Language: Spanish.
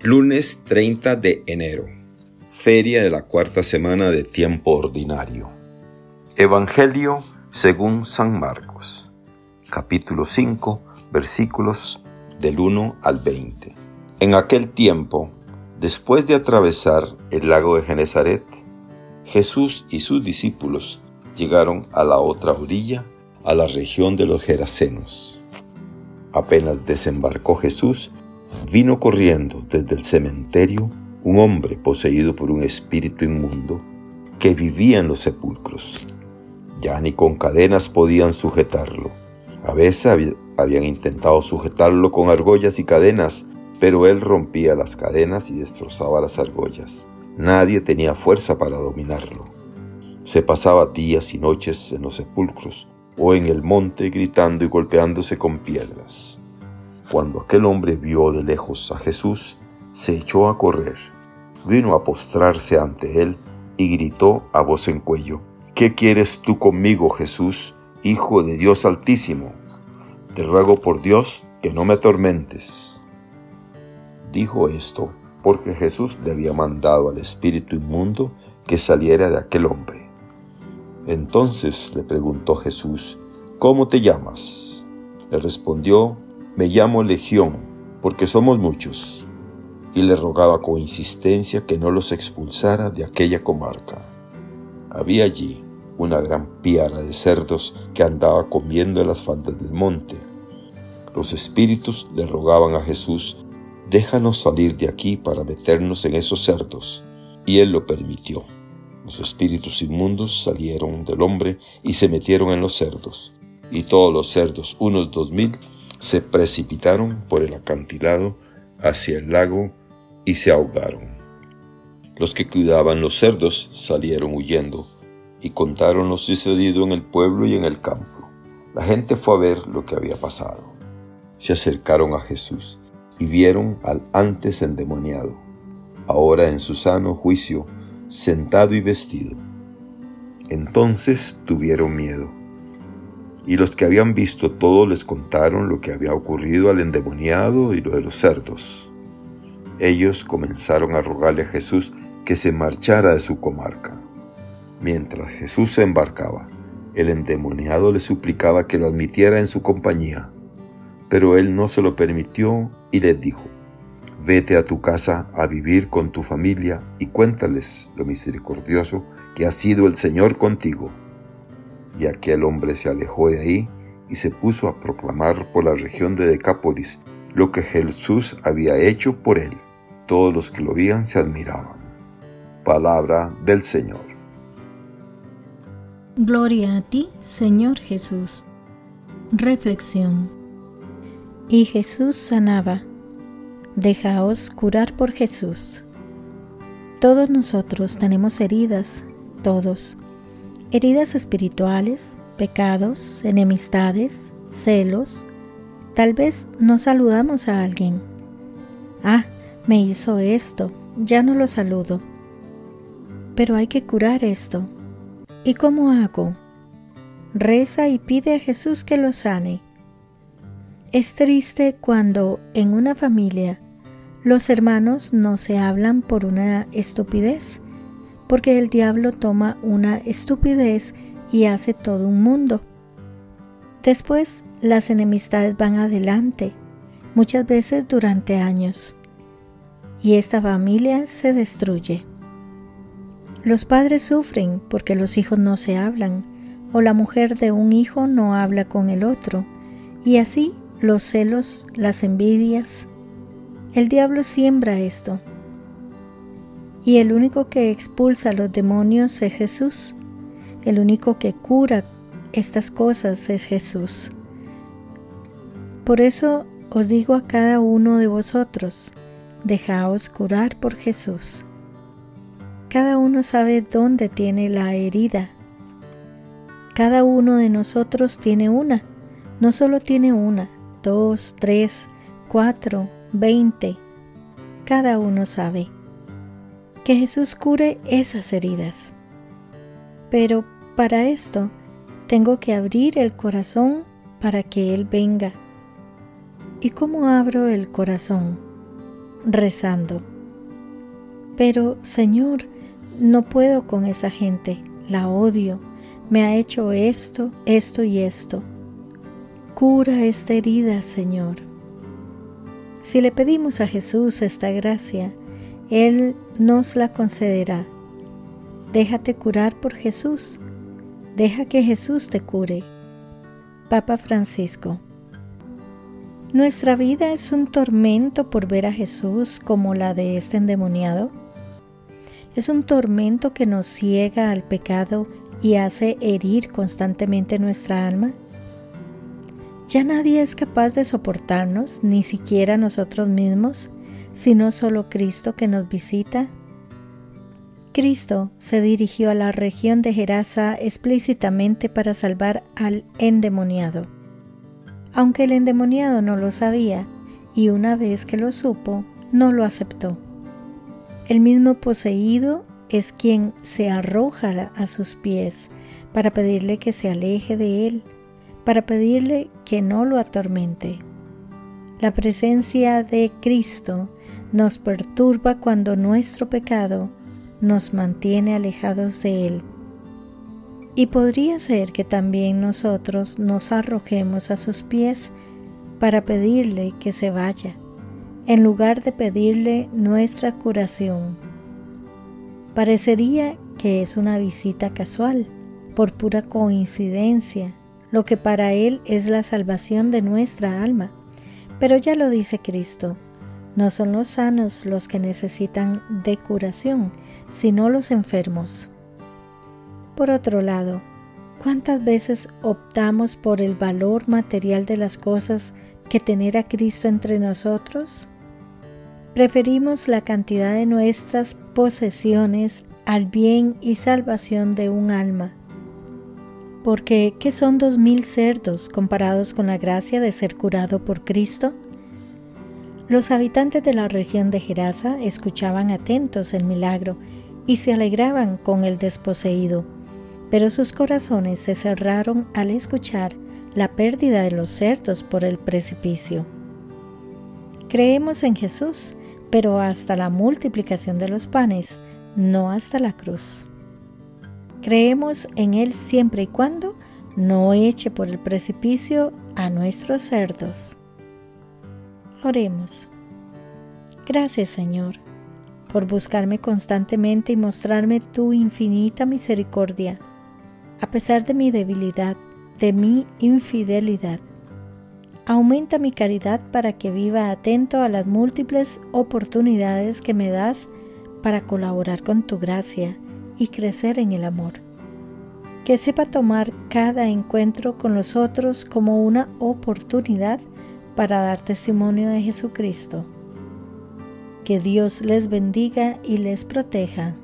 Lunes 30 de enero. Feria de la cuarta semana de tiempo ordinario. Evangelio según San Marcos. Capítulo 5, versículos del 1 al 20. En aquel tiempo, después de atravesar el lago de Genezaret, Jesús y sus discípulos llegaron a la otra orilla, a la región de los Gerasenos. Apenas desembarcó Jesús, vino corriendo desde el cementerio un hombre poseído por un espíritu inmundo que vivía en los sepulcros. Ya ni con cadenas podían sujetarlo. A veces habían intentado sujetarlo con argollas y cadenas, pero él rompía las cadenas y destrozaba las argollas. Nadie tenía fuerza para dominarlo. Se pasaba días y noches en los sepulcros o en el monte gritando y golpeándose con piedras. Cuando aquel hombre vio de lejos a Jesús, se echó a correr, vino a postrarse ante él y gritó a voz en cuello, ¿Qué quieres tú conmigo, Jesús, Hijo de Dios Altísimo? Te ruego por Dios que no me atormentes. Dijo esto porque Jesús le había mandado al espíritu inmundo que saliera de aquel hombre. Entonces le preguntó Jesús, ¿cómo te llamas? Le respondió, me llamo Legión, porque somos muchos. Y le rogaba con insistencia que no los expulsara de aquella comarca. Había allí una gran piara de cerdos que andaba comiendo en las faldas del monte. Los espíritus le rogaban a Jesús déjanos salir de aquí para meternos en esos cerdos. Y él lo permitió. Los espíritus inmundos salieron del hombre y se metieron en los cerdos. Y todos los cerdos, unos dos mil, se precipitaron por el acantilado hacia el lago y se ahogaron. Los que cuidaban los cerdos salieron huyendo y contaron lo sucedido en el pueblo y en el campo. La gente fue a ver lo que había pasado. Se acercaron a Jesús y vieron al antes endemoniado, ahora en su sano juicio, sentado y vestido. Entonces tuvieron miedo. Y los que habían visto todo les contaron lo que había ocurrido al endemoniado y lo de los cerdos. Ellos comenzaron a rogarle a Jesús que se marchara de su comarca. Mientras Jesús se embarcaba, el endemoniado le suplicaba que lo admitiera en su compañía. Pero él no se lo permitió y les dijo, vete a tu casa a vivir con tu familia y cuéntales lo misericordioso que ha sido el Señor contigo. Y aquel hombre se alejó de ahí y se puso a proclamar por la región de Decápolis lo que Jesús había hecho por él. Todos los que lo veían se admiraban. Palabra del Señor. Gloria a ti, Señor Jesús. Reflexión. Y Jesús sanaba. Dejaos curar por Jesús. Todos nosotros tenemos heridas, todos. Heridas espirituales, pecados, enemistades, celos. Tal vez no saludamos a alguien. Ah, me hizo esto, ya no lo saludo. Pero hay que curar esto. ¿Y cómo hago? Reza y pide a Jesús que lo sane. Es triste cuando en una familia los hermanos no se hablan por una estupidez, porque el diablo toma una estupidez y hace todo un mundo. Después las enemistades van adelante, muchas veces durante años, y esta familia se destruye. Los padres sufren porque los hijos no se hablan, o la mujer de un hijo no habla con el otro, y así los celos, las envidias. El diablo siembra esto. Y el único que expulsa los demonios es Jesús. El único que cura estas cosas es Jesús. Por eso os digo a cada uno de vosotros, dejaos curar por Jesús. Cada uno sabe dónde tiene la herida. Cada uno de nosotros tiene una, no solo tiene una, dos, tres, cuatro, veinte. Cada uno sabe. Que Jesús cure esas heridas. Pero para esto tengo que abrir el corazón para que Él venga. ¿Y cómo abro el corazón? rezando. Pero, Señor, no puedo con esa gente, la odio, me ha hecho esto, esto y esto. Cura esta herida, Señor. Si le pedimos a Jesús esta gracia, Él nos la concederá. Déjate curar por Jesús. Deja que Jesús te cure. Papa Francisco. ¿Nuestra vida es un tormento por ver a Jesús como la de este endemoniado? ¿Es un tormento que nos ciega al pecado y hace herir constantemente nuestra alma? Ya nadie es capaz de soportarnos, ni siquiera nosotros mismos, sino solo Cristo que nos visita. Cristo se dirigió a la región de Gerasa explícitamente para salvar al endemoniado. Aunque el endemoniado no lo sabía, y una vez que lo supo, no lo aceptó. El mismo poseído es quien se arroja a sus pies para pedirle que se aleje de él para pedirle que no lo atormente. La presencia de Cristo nos perturba cuando nuestro pecado nos mantiene alejados de Él. Y podría ser que también nosotros nos arrojemos a sus pies para pedirle que se vaya, en lugar de pedirle nuestra curación. Parecería que es una visita casual, por pura coincidencia, lo que para Él es la salvación de nuestra alma. Pero ya lo dice Cristo, no son los sanos los que necesitan de curación, sino los enfermos. Por otro lado, ¿cuántas veces optamos por el valor material de las cosas que tener a Cristo entre nosotros? Preferimos la cantidad de nuestras posesiones al bien y salvación de un alma porque ¿qué son dos mil cerdos comparados con la gracia de ser curado por Cristo? Los habitantes de la región de Gerasa escuchaban atentos el milagro y se alegraban con el desposeído, pero sus corazones se cerraron al escuchar la pérdida de los cerdos por el precipicio. Creemos en Jesús, pero hasta la multiplicación de los panes, no hasta la cruz. Creemos en Él siempre y cuando no eche por el precipicio a nuestros cerdos. Oremos. Gracias Señor por buscarme constantemente y mostrarme tu infinita misericordia, a pesar de mi debilidad, de mi infidelidad. Aumenta mi caridad para que viva atento a las múltiples oportunidades que me das para colaborar con tu gracia y crecer en el amor. Que sepa tomar cada encuentro con los otros como una oportunidad para dar testimonio de Jesucristo. Que Dios les bendiga y les proteja.